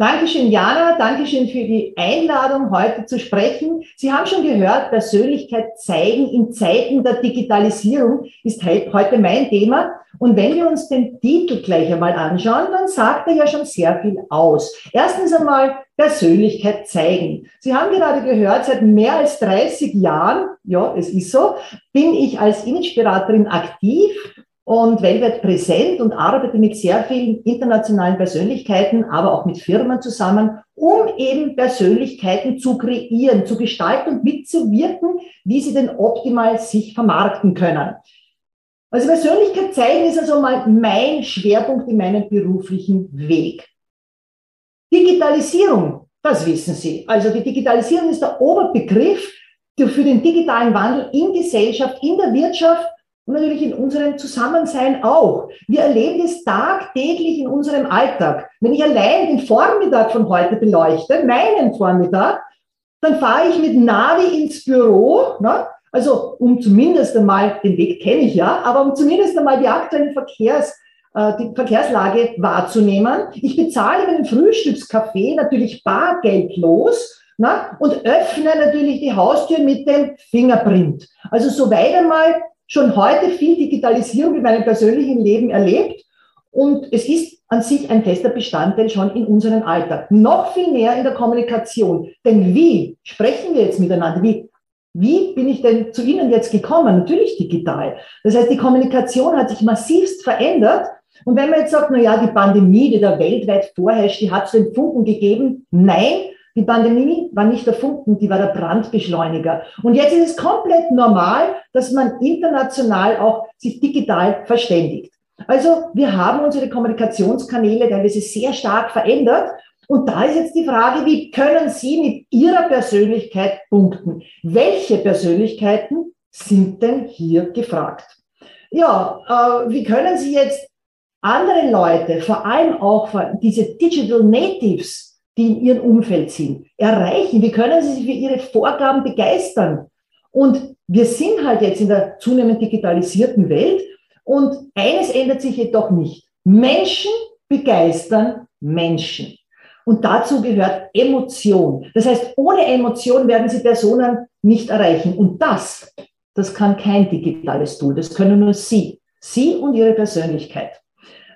Dankeschön, Jana. Dankeschön für die Einladung, heute zu sprechen. Sie haben schon gehört, Persönlichkeit zeigen in Zeiten der Digitalisierung ist heute mein Thema. Und wenn wir uns den Titel gleich einmal anschauen, dann sagt er ja schon sehr viel aus. Erstens einmal Persönlichkeit zeigen. Sie haben gerade gehört, seit mehr als 30 Jahren, ja, es ist so, bin ich als Imageberaterin aktiv und weltweit präsent und arbeite mit sehr vielen internationalen Persönlichkeiten, aber auch mit Firmen zusammen, um eben Persönlichkeiten zu kreieren, zu gestalten und mitzuwirken, wie sie denn optimal sich vermarkten können. Also Persönlichkeit zeigen ist also mal mein Schwerpunkt in meinem beruflichen Weg. Digitalisierung, das wissen Sie. Also die Digitalisierung ist der Oberbegriff für den digitalen Wandel in Gesellschaft, in der Wirtschaft und natürlich in unserem Zusammensein auch. Wir erleben das tagtäglich in unserem Alltag. Wenn ich allein den Vormittag von heute beleuchte, meinen Vormittag, dann fahre ich mit Navi ins Büro, ne? also um zumindest einmal, den Weg kenne ich ja, aber um zumindest einmal die aktuellen Verkehrs, äh, die Verkehrslage wahrzunehmen. Ich bezahle meinen Frühstückscafé natürlich bargeldlos na, und öffne natürlich die Haustür mit dem Fingerprint. Also soweit einmal schon heute viel Digitalisierung in meinem persönlichen Leben erlebt und es ist an sich ein fester Bestandteil schon in unserem Alltag. Noch viel mehr in der Kommunikation. Denn wie sprechen wir jetzt miteinander? Wie, wie bin ich denn zu Ihnen jetzt gekommen? Natürlich digital. Das heißt, die Kommunikation hat sich massivst verändert. Und wenn man jetzt sagt, na ja, die Pandemie, die da weltweit vorherrscht, die hat es den Funken gegeben. Nein, die Pandemie war nicht erfunden, die war der Brandbeschleuniger. Und jetzt ist es komplett normal, dass man international auch sich digital verständigt. Also wir haben unsere Kommunikationskanäle teilweise sehr stark verändert. Und da ist jetzt die Frage, wie können Sie mit Ihrer Persönlichkeit punkten? Welche Persönlichkeiten sind denn hier gefragt? Ja, äh, wie können Sie jetzt andere Leute, vor allem auch diese Digital Natives, die in ihrem Umfeld sind, erreichen? Wie können sie sich für ihre Vorgaben begeistern? Und wir sind halt jetzt in der zunehmend digitalisierten Welt und eines ändert sich jedoch nicht. Menschen begeistern Menschen. Und dazu gehört Emotion. Das heißt, ohne Emotion werden Sie Personen nicht erreichen. Und das, das kann kein digitales Tool. Das können nur Sie. Sie und Ihre Persönlichkeit.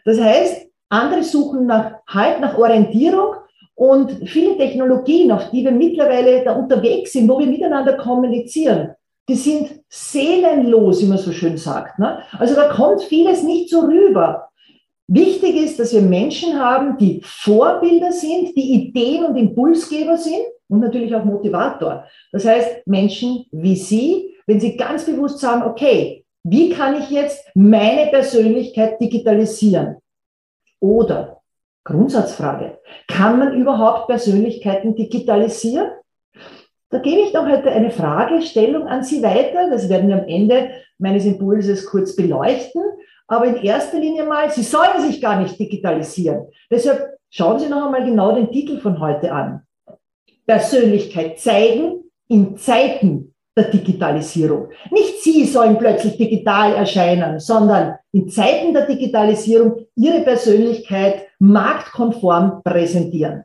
Das heißt, andere suchen nach, halt nach Orientierung und viele Technologien, auf die wir mittlerweile da unterwegs sind, wo wir miteinander kommunizieren, die sind seelenlos, wie man so schön sagt. Ne? Also da kommt vieles nicht so rüber. Wichtig ist, dass wir Menschen haben, die Vorbilder sind, die Ideen und Impulsgeber sind und natürlich auch Motivator. Das heißt, Menschen wie Sie, wenn Sie ganz bewusst sagen, okay, wie kann ich jetzt meine Persönlichkeit digitalisieren? Oder Grundsatzfrage. Kann man überhaupt Persönlichkeiten digitalisieren? Da gebe ich noch heute eine Fragestellung an Sie weiter. Das werden wir am Ende meines Impulses kurz beleuchten. Aber in erster Linie mal, Sie sollen sich gar nicht digitalisieren. Deshalb schauen Sie noch einmal genau den Titel von heute an. Persönlichkeit zeigen in Zeiten der Digitalisierung. Nicht Sie sollen plötzlich digital erscheinen, sondern in Zeiten der Digitalisierung Ihre Persönlichkeit marktkonform präsentieren.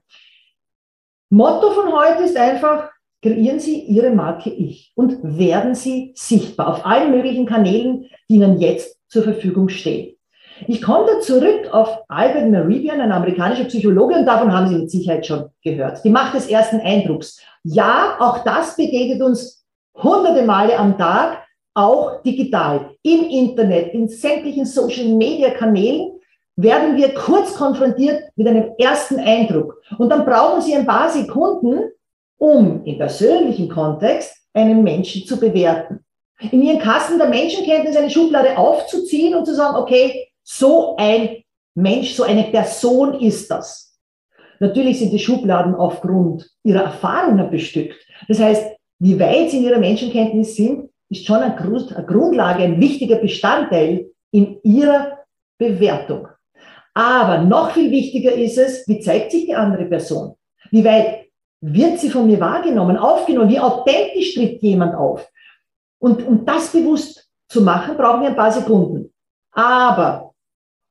Motto von heute ist einfach, kreieren Sie Ihre Marke Ich und werden Sie sichtbar auf allen möglichen Kanälen, die Ihnen jetzt zur Verfügung stehen. Ich komme da zurück auf Albert Meridian, ein amerikanischer Psychologe, und davon haben Sie mit Sicherheit schon gehört. Die Macht des ersten Eindrucks. Ja, auch das begegnet uns hunderte Male am Tag. auch digital, im Internet, in sämtlichen Social-Media-Kanälen, werden wir kurz konfrontiert mit einem ersten Eindruck. Und dann brauchen Sie ein paar Sekunden, um im persönlichen Kontext einen Menschen zu bewerten. In Ihren Kasten der Menschenkenntnis eine Schublade aufzuziehen und zu sagen, okay, so ein Mensch, so eine Person ist das. Natürlich sind die Schubladen aufgrund ihrer Erfahrungen bestückt. Das heißt, wie weit sie in ihrer Menschenkenntnis sind, ist schon eine Grundlage, ein wichtiger Bestandteil in ihrer Bewertung. Aber noch viel wichtiger ist es, wie zeigt sich die andere Person? Wie weit wird sie von mir wahrgenommen, aufgenommen? Wie authentisch tritt jemand auf? Und um das bewusst zu machen, brauchen wir ein paar Sekunden. Aber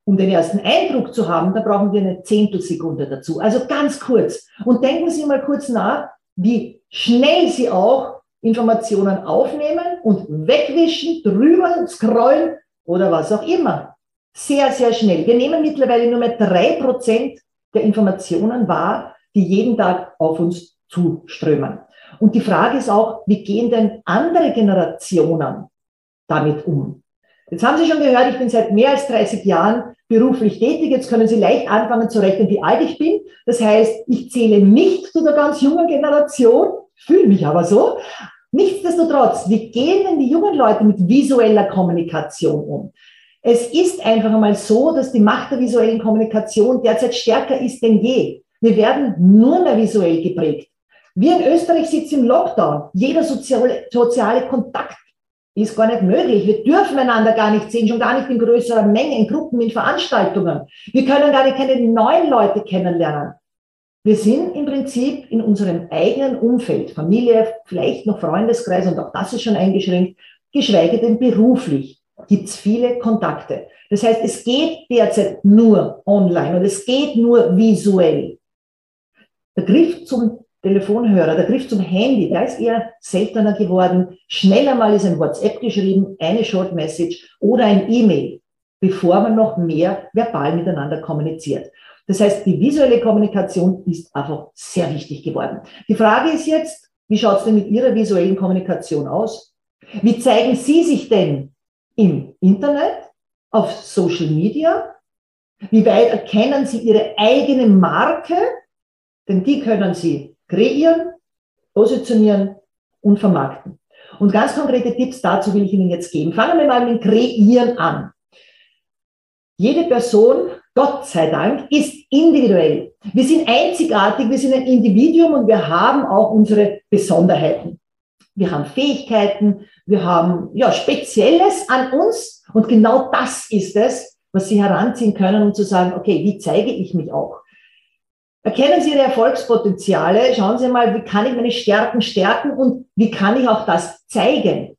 um den ersten Eindruck zu haben, da brauchen wir eine Zehntelsekunde dazu. Also ganz kurz. Und denken Sie mal kurz nach, wie schnell Sie auch Informationen aufnehmen und wegwischen, drüber scrollen oder was auch immer. Sehr, sehr schnell. Wir nehmen mittlerweile nur mehr drei Prozent der Informationen wahr, die jeden Tag auf uns zuströmen. Und die Frage ist auch, wie gehen denn andere Generationen damit um? Jetzt haben Sie schon gehört, ich bin seit mehr als 30 Jahren beruflich tätig. Jetzt können Sie leicht anfangen zu rechnen, wie alt ich bin. Das heißt, ich zähle nicht zu der ganz jungen Generation, fühle mich aber so. Nichtsdestotrotz, wie gehen denn die jungen Leute mit visueller Kommunikation um? Es ist einfach einmal so, dass die Macht der visuellen Kommunikation derzeit stärker ist denn je. Wir werden nur mehr visuell geprägt. Wir in Österreich sitzen im Lockdown. Jeder soziale, soziale Kontakt ist gar nicht möglich. Wir dürfen einander gar nicht sehen, schon gar nicht in größerer Menge, in Gruppen, in Veranstaltungen. Wir können gar nicht keine neuen Leute kennenlernen. Wir sind im Prinzip in unserem eigenen Umfeld, Familie, vielleicht noch Freundeskreis und auch das ist schon eingeschränkt, geschweige denn beruflich gibt es viele Kontakte. Das heißt, es geht derzeit nur online und es geht nur visuell. Der Griff zum Telefonhörer, der Griff zum Handy, der ist eher seltener geworden. Schneller mal ist ein WhatsApp geschrieben, eine Short Message oder ein E-Mail, bevor man noch mehr verbal miteinander kommuniziert. Das heißt, die visuelle Kommunikation ist einfach sehr wichtig geworden. Die Frage ist jetzt, wie schaut es denn mit Ihrer visuellen Kommunikation aus? Wie zeigen Sie sich denn im Internet, auf Social Media? Wie weit erkennen Sie Ihre eigene Marke? Denn die können Sie kreieren, positionieren und vermarkten. Und ganz konkrete Tipps dazu will ich Ihnen jetzt geben. Fangen wir mal mit dem Kreieren an. Jede Person, Gott sei Dank, ist individuell. Wir sind einzigartig, wir sind ein Individuum und wir haben auch unsere Besonderheiten. Wir haben Fähigkeiten, wir haben ja Spezielles an uns und genau das ist es, was Sie heranziehen können, um zu sagen, okay, wie zeige ich mich auch? Erkennen Sie Ihre Erfolgspotenziale. Schauen Sie mal, wie kann ich meine Stärken stärken und wie kann ich auch das zeigen.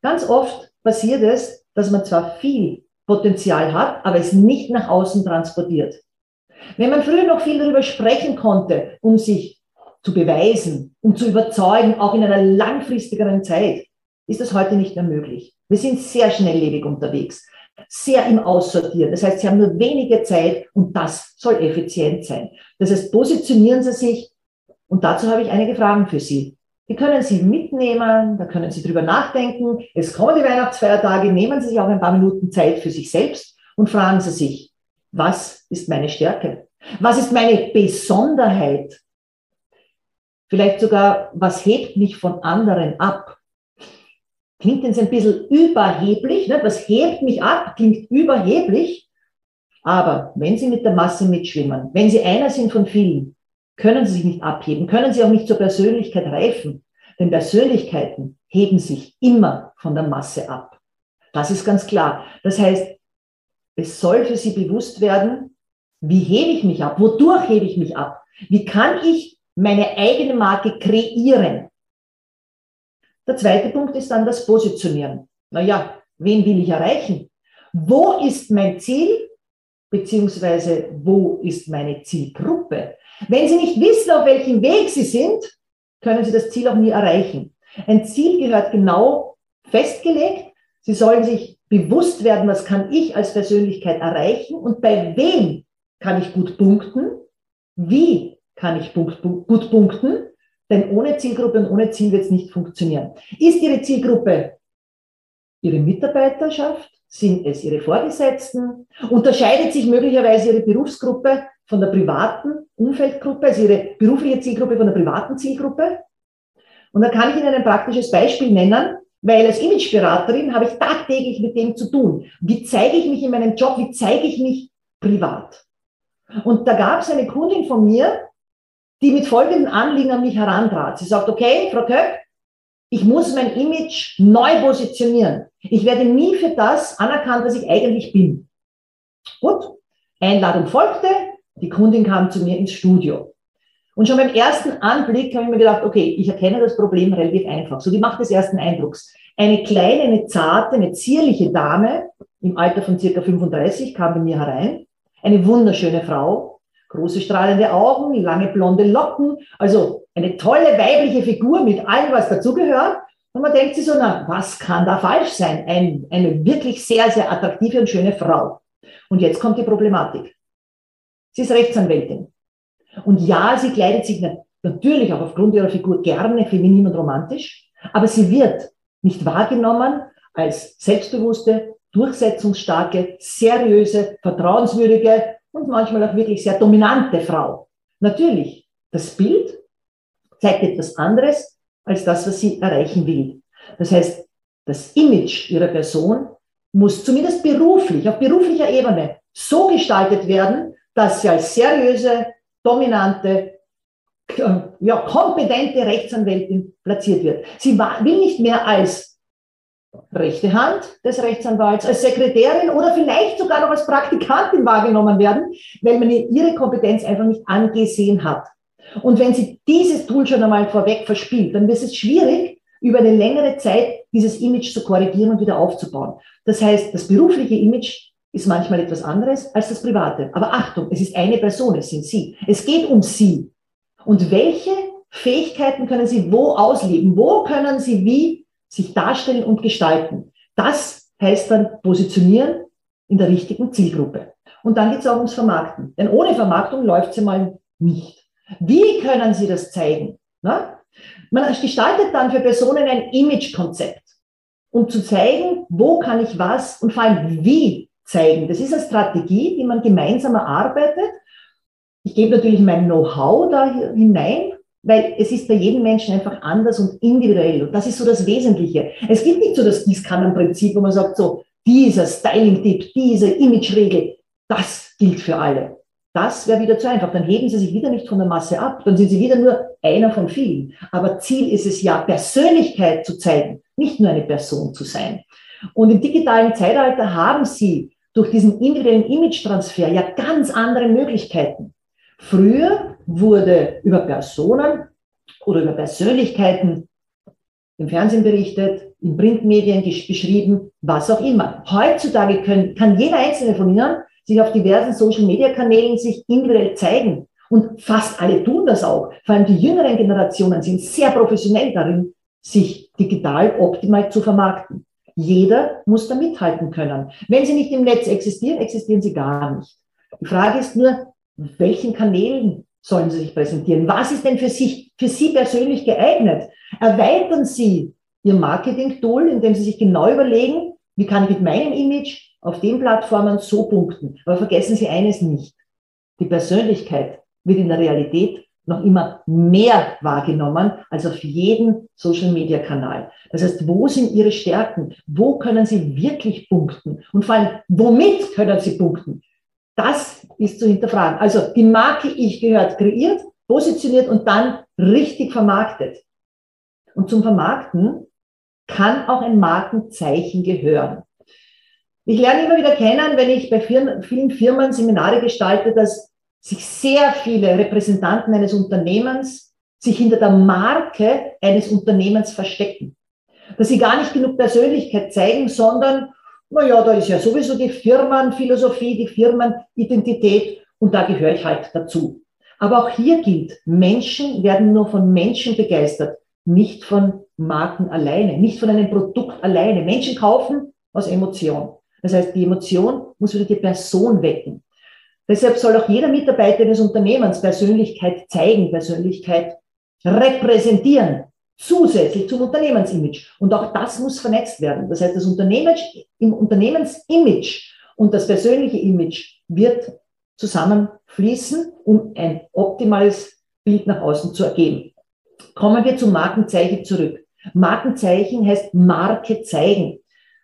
Ganz oft passiert es, dass man zwar viel Potenzial hat, aber es nicht nach außen transportiert. Wenn man früher noch viel darüber sprechen konnte, um sich zu beweisen, um zu überzeugen, auch in einer langfristigeren Zeit, ist das heute nicht mehr möglich. Wir sind sehr schnelllebig unterwegs sehr im Aussortieren. Das heißt, Sie haben nur wenige Zeit und das soll effizient sein. Das heißt, positionieren Sie sich und dazu habe ich einige Fragen für Sie. Die können Sie mitnehmen, da können Sie drüber nachdenken. Es kommen die Weihnachtsfeiertage, nehmen Sie sich auch ein paar Minuten Zeit für sich selbst und fragen Sie sich, was ist meine Stärke? Was ist meine Besonderheit? Vielleicht sogar, was hebt mich von anderen ab? Klingt jetzt ein bisschen überheblich, ne? was hebt mich ab, klingt überheblich. Aber wenn Sie mit der Masse mitschwimmen, wenn Sie einer sind von vielen, können Sie sich nicht abheben, können Sie auch nicht zur Persönlichkeit reifen. Denn Persönlichkeiten heben sich immer von der Masse ab. Das ist ganz klar. Das heißt, es soll für Sie bewusst werden, wie hebe ich mich ab? Wodurch hebe ich mich ab? Wie kann ich meine eigene Marke kreieren? Der zweite Punkt ist dann das Positionieren. Naja, wen will ich erreichen? Wo ist mein Ziel? Beziehungsweise wo ist meine Zielgruppe? Wenn Sie nicht wissen, auf welchem Weg Sie sind, können Sie das Ziel auch nie erreichen. Ein Ziel gehört genau festgelegt. Sie sollen sich bewusst werden, was kann ich als Persönlichkeit erreichen und bei wem kann ich gut punkten? Wie kann ich gut punkten? Denn ohne Zielgruppe und ohne Ziel wird es nicht funktionieren. Ist Ihre Zielgruppe Ihre Mitarbeiterschaft? Sind es Ihre Vorgesetzten? Unterscheidet sich möglicherweise Ihre Berufsgruppe von der privaten Umfeldgruppe, also Ihre berufliche Zielgruppe von der privaten Zielgruppe? Und da kann ich Ihnen ein praktisches Beispiel nennen, weil als Imageberaterin habe ich tagtäglich mit dem zu tun. Wie zeige ich mich in meinem Job? Wie zeige ich mich privat? Und da gab es eine Kundin von mir, die mit folgenden Anliegen an mich herantrat. Sie sagt, okay, Frau Köpp, ich muss mein Image neu positionieren. Ich werde nie für das anerkannt, was ich eigentlich bin. Gut, Einladung folgte, die Kundin kam zu mir ins Studio. Und schon beim ersten Anblick habe ich mir gedacht, okay, ich erkenne das Problem relativ einfach. So die Macht des ersten Eindrucks. Eine kleine, eine zarte, eine zierliche Dame im Alter von circa 35 kam bei mir herein. Eine wunderschöne Frau, große strahlende Augen, lange blonde Locken, also eine tolle weibliche Figur mit allem, was dazugehört. Und man denkt sich so, na, was kann da falsch sein? Ein, eine wirklich sehr, sehr attraktive und schöne Frau. Und jetzt kommt die Problematik. Sie ist Rechtsanwältin. Und ja, sie kleidet sich natürlich auch aufgrund ihrer Figur gerne feminin und romantisch, aber sie wird nicht wahrgenommen als selbstbewusste, durchsetzungsstarke, seriöse, vertrauenswürdige und manchmal auch wirklich sehr dominante Frau. Natürlich, das Bild zeigt etwas anderes als das, was sie erreichen will. Das heißt, das Image ihrer Person muss zumindest beruflich, auf beruflicher Ebene so gestaltet werden, dass sie als seriöse, dominante, ja, kompetente Rechtsanwältin platziert wird. Sie will nicht mehr als rechte Hand des Rechtsanwalts, als Sekretärin oder vielleicht sogar noch als Praktikantin wahrgenommen werden, weil man ihre Kompetenz einfach nicht angesehen hat. Und wenn sie dieses Tool schon einmal vorweg verspielt, dann wird es schwierig, über eine längere Zeit dieses Image zu korrigieren und wieder aufzubauen. Das heißt, das berufliche Image ist manchmal etwas anderes als das Private. Aber Achtung, es ist eine Person, es sind Sie. Es geht um Sie. Und welche Fähigkeiten können Sie wo ausleben? Wo können Sie wie sich darstellen und gestalten? Das heißt dann positionieren in der richtigen Zielgruppe. Und dann geht es auch ums Vermarkten. Denn ohne Vermarktung läuft sie mal nicht. Wie können Sie das zeigen? Na? Man gestaltet dann für Personen ein Image-Konzept, um zu zeigen, wo kann ich was und vor allem wie zeigen. Das ist eine Strategie, die man gemeinsam erarbeitet. Ich gebe natürlich mein Know-how da hinein, weil es ist bei jedem Menschen einfach anders und individuell. Und das ist so das Wesentliche. Es gibt nicht so das Gießkannenprinzip, wo man sagt, so, dieser Styling-Tipp, diese Image-Regel, das gilt für alle. Das wäre wieder zu einfach. Dann heben Sie sich wieder nicht von der Masse ab. Dann sind Sie wieder nur einer von vielen. Aber Ziel ist es ja, Persönlichkeit zu zeigen, nicht nur eine Person zu sein. Und im digitalen Zeitalter haben Sie durch diesen individuellen Image-Transfer ja ganz andere Möglichkeiten. Früher wurde über Personen oder über Persönlichkeiten im Fernsehen berichtet, in Printmedien beschrieben, was auch immer. Heutzutage können, kann jeder einzelne von Ihnen sich auf diversen Social-Media-Kanälen sich individuell zeigen. Und fast alle tun das auch. Vor allem die jüngeren Generationen sind sehr professionell darin, sich digital optimal zu vermarkten. Jeder muss da mithalten können. Wenn sie nicht im Netz existieren, existieren sie gar nicht. Die Frage ist nur, welchen Kanälen sollen sie sich präsentieren? Was ist denn für, sich, für Sie persönlich geeignet? Erweitern Sie Ihr Marketing-Tool, indem Sie sich genau überlegen, wie kann ich mit meinem Image auf den Plattformen so punkten? Aber vergessen Sie eines nicht. Die Persönlichkeit wird in der Realität noch immer mehr wahrgenommen als auf jeden Social-Media-Kanal. Das heißt, wo sind Ihre Stärken? Wo können Sie wirklich punkten? Und vor allem, womit können Sie punkten? Das ist zu hinterfragen. Also die Marke Ich gehört kreiert, positioniert und dann richtig vermarktet. Und zum Vermarkten kann auch ein Markenzeichen gehören. Ich lerne immer wieder kennen, wenn ich bei vielen Firmen Seminare gestalte, dass sich sehr viele Repräsentanten eines Unternehmens sich hinter der Marke eines Unternehmens verstecken. Dass sie gar nicht genug Persönlichkeit zeigen, sondern, na ja, da ist ja sowieso die Firmenphilosophie, die Firmenidentität und da gehöre ich halt dazu. Aber auch hier gilt, Menschen werden nur von Menschen begeistert, nicht von Marken alleine, nicht von einem Produkt alleine. Menschen kaufen aus Emotion. Das heißt, die Emotion muss wieder die Person wecken. Deshalb soll auch jeder Mitarbeiter eines Unternehmens Persönlichkeit zeigen, Persönlichkeit repräsentieren. Zusätzlich zum Unternehmensimage. Und auch das muss vernetzt werden. Das heißt, das Unternehmens, im Unternehmensimage und das persönliche Image wird zusammenfließen, um ein optimales Bild nach außen zu ergeben. Kommen wir zum Markenzeichen zurück. Markenzeichen heißt Marke zeigen.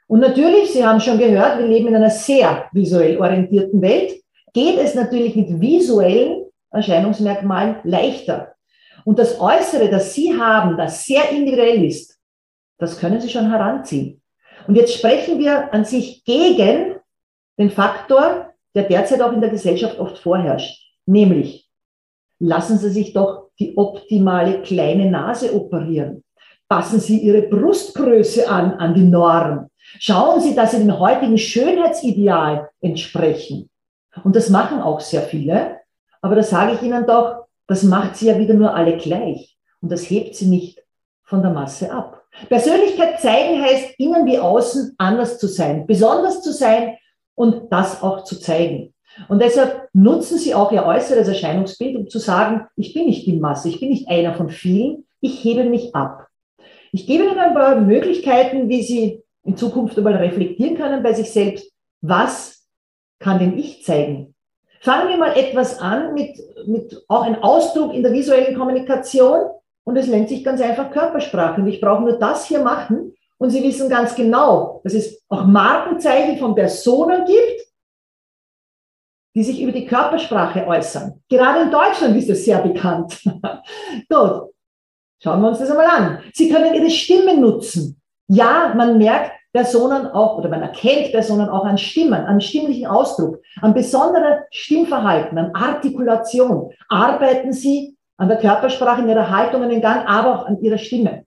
Und natürlich, Sie haben schon gehört, wir leben in einer sehr visuell orientierten Welt. Geht es natürlich mit visuellen Erscheinungsmerkmalen leichter. Und das Äußere, das Sie haben, das sehr individuell ist, das können Sie schon heranziehen. Und jetzt sprechen wir an sich gegen den Faktor, der derzeit auch in der Gesellschaft oft vorherrscht, nämlich lassen Sie sich doch die optimale kleine Nase operieren. Passen Sie Ihre Brustgröße an, an die Norm. Schauen Sie, dass Sie dem heutigen Schönheitsideal entsprechen. Und das machen auch sehr viele. Aber da sage ich Ihnen doch, das macht sie ja wieder nur alle gleich. Und das hebt sie nicht von der Masse ab. Persönlichkeit zeigen heißt, innen wie außen anders zu sein, besonders zu sein und das auch zu zeigen. Und deshalb nutzen sie auch ihr äußeres Erscheinungsbild, um zu sagen, ich bin nicht die Masse, ich bin nicht einer von vielen, ich hebe mich ab. Ich gebe Ihnen ein paar Möglichkeiten, wie Sie in Zukunft einmal reflektieren können bei sich selbst. Was kann denn ich zeigen? Fangen wir mal etwas an mit, mit auch ein Ausdruck in der visuellen Kommunikation und es nennt sich ganz einfach Körpersprache. Und ich brauche nur das hier machen und Sie wissen ganz genau, dass es auch Markenzeichen von Personen gibt, die sich über die Körpersprache äußern. Gerade in Deutschland ist das sehr bekannt. Gut, schauen wir uns das einmal an. Sie können Ihre Stimme nutzen. Ja, man merkt, Personen auch, oder man erkennt Personen auch an Stimmen, an stimmlichen Ausdruck, an besonderer Stimmverhalten, an Artikulation. Arbeiten Sie an der Körpersprache, in Ihrer Haltung, in den Gang, aber auch an Ihrer Stimme.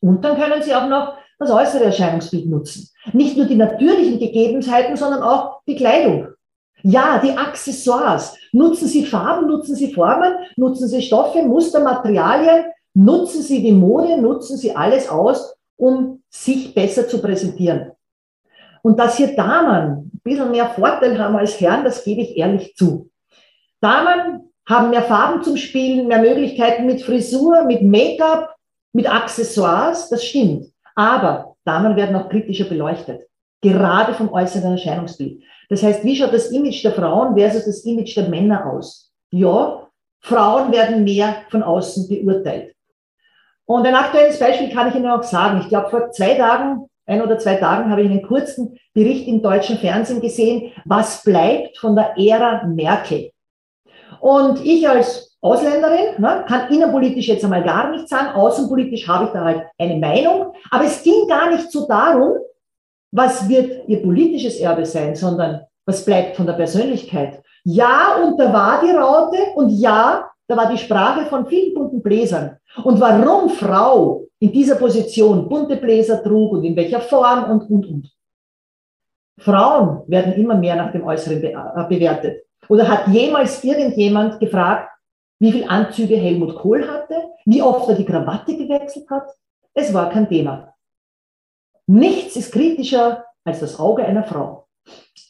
Und dann können Sie auch noch das äußere Erscheinungsbild nutzen. Nicht nur die natürlichen Gegebenheiten, sondern auch die Kleidung. Ja, die Accessoires. Nutzen Sie Farben, nutzen Sie Formen, nutzen Sie Stoffe, Muster, Materialien, nutzen Sie die Mode, nutzen Sie alles aus, um sich besser zu präsentieren. Und dass hier Damen ein bisschen mehr Vorteil haben als Herren, das gebe ich ehrlich zu. Damen haben mehr Farben zum Spielen, mehr Möglichkeiten mit Frisur, mit Make-up, mit Accessoires, das stimmt. Aber Damen werden auch kritischer beleuchtet, gerade vom äußeren Erscheinungsbild. Das heißt, wie schaut das Image der Frauen versus das Image der Männer aus? Ja, Frauen werden mehr von außen beurteilt. Und ein aktuelles Beispiel kann ich Ihnen auch sagen. Ich glaube, vor zwei Tagen, ein oder zwei Tagen, habe ich einen kurzen Bericht im deutschen Fernsehen gesehen, was bleibt von der Ära Merkel. Und ich als Ausländerin ne, kann innenpolitisch jetzt einmal gar nichts sagen, außenpolitisch habe ich da halt eine Meinung, aber es ging gar nicht so darum, was wird ihr politisches Erbe sein, sondern was bleibt von der Persönlichkeit. Ja, und da war die Raute und ja, da war die Sprache von vielen bunten Bläsern. Und warum Frau in dieser Position bunte Bläser trug und in welcher Form und, und, und. Frauen werden immer mehr nach dem Äußeren be äh, bewertet. Oder hat jemals irgendjemand gefragt, wie viel Anzüge Helmut Kohl hatte, wie oft er die Krawatte gewechselt hat? Es war kein Thema. Nichts ist kritischer als das Auge einer Frau.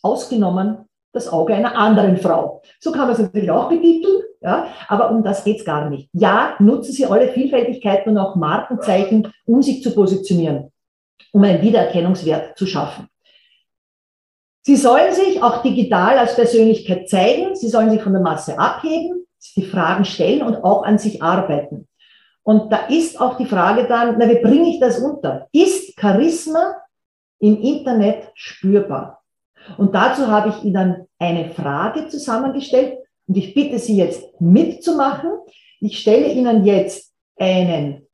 Ausgenommen das Auge einer anderen Frau. So kann man es natürlich auch betiteln. Ja, aber um das geht's gar nicht. Ja, nutzen Sie alle Vielfältigkeiten und auch Markenzeichen, um sich zu positionieren, um einen Wiedererkennungswert zu schaffen. Sie sollen sich auch digital als Persönlichkeit zeigen. Sie sollen sich von der Masse abheben, die Fragen stellen und auch an sich arbeiten. Und da ist auch die Frage dann, na, wie bringe ich das unter? Ist Charisma im Internet spürbar? Und dazu habe ich Ihnen eine Frage zusammengestellt, und ich bitte Sie jetzt mitzumachen. Ich stelle Ihnen jetzt einen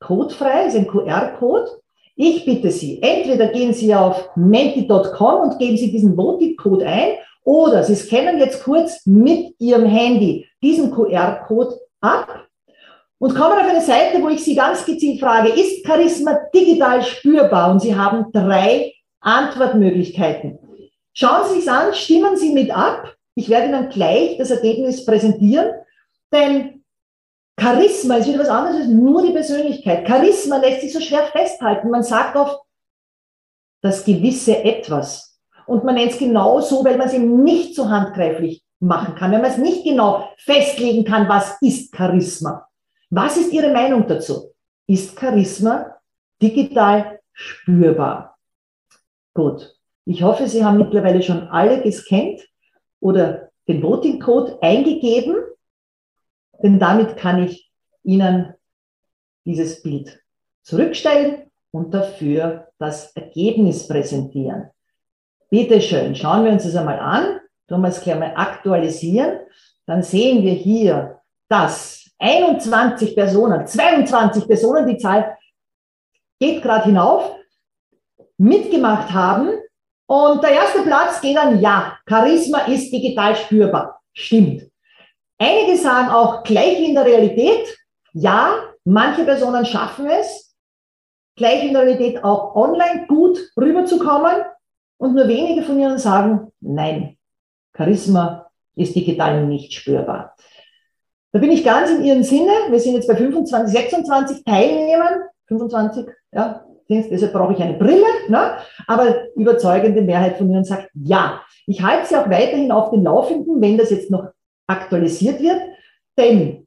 Code frei, also einen QR-Code. Ich bitte Sie, entweder gehen Sie auf menti.com und geben Sie diesen Votive-Code ein oder Sie scannen jetzt kurz mit Ihrem Handy diesen QR-Code ab und kommen auf eine Seite, wo ich Sie ganz gezielt frage, ist Charisma digital spürbar? Und Sie haben drei Antwortmöglichkeiten. Schauen Sie sich an, stimmen Sie mit ab ich werde Ihnen gleich das Ergebnis präsentieren, denn Charisma ist wieder was anderes als nur die Persönlichkeit. Charisma lässt sich so schwer festhalten. Man sagt oft das gewisse Etwas. Und man nennt es genau so, weil man es eben nicht so handgreiflich machen kann, wenn man es nicht genau festlegen kann, was ist Charisma. Was ist Ihre Meinung dazu? ist Charisma digital spürbar. Gut, ich hoffe, Sie haben mittlerweile schon alle gescannt oder den Voting Code eingegeben, denn damit kann ich Ihnen dieses Bild zurückstellen und dafür das Ergebnis präsentieren. Bitte schön, schauen wir uns das einmal an. Tun wir es gleich mal aktualisieren. Dann sehen wir hier, dass 21 Personen, 22 Personen, die Zahl geht gerade hinauf, mitgemacht haben. Und der erste Platz geht an Ja. Charisma ist digital spürbar. Stimmt. Einige sagen auch gleich in der Realität. Ja, manche Personen schaffen es, gleich in der Realität auch online gut rüberzukommen. Und nur wenige von ihnen sagen, nein, Charisma ist digital nicht spürbar. Da bin ich ganz in Ihrem Sinne. Wir sind jetzt bei 25, 26 Teilnehmern. 25, ja, deshalb brauche ich eine Brille. Ne? Aber überzeugende Mehrheit von Ihnen sagt ja. Ich halte Sie auch weiterhin auf dem Laufenden, wenn das jetzt noch aktualisiert wird. Denn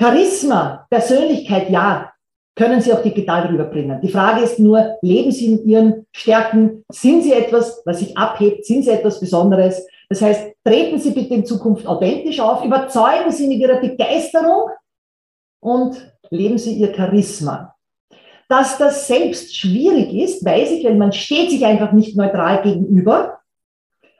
Charisma, Persönlichkeit, ja, können Sie auch digital rüberbringen. Die Frage ist nur, leben Sie in Ihren Stärken? Sind Sie etwas, was sich abhebt? Sind Sie etwas Besonderes? Das heißt, treten Sie bitte in Zukunft authentisch auf, überzeugen Sie mit Ihrer Begeisterung und leben Sie Ihr Charisma. Dass das selbst schwierig ist, weiß ich, weil man steht sich einfach nicht neutral gegenüber.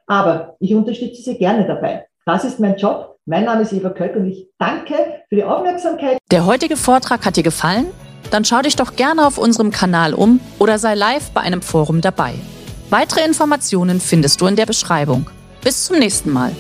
Aber ich unterstütze Sie gerne dabei. Das ist mein Job. Mein Name ist Eva Köck und ich danke für die Aufmerksamkeit. Der heutige Vortrag hat dir gefallen? Dann schau dich doch gerne auf unserem Kanal um oder sei live bei einem Forum dabei. Weitere Informationen findest du in der Beschreibung. Bis zum nächsten Mal.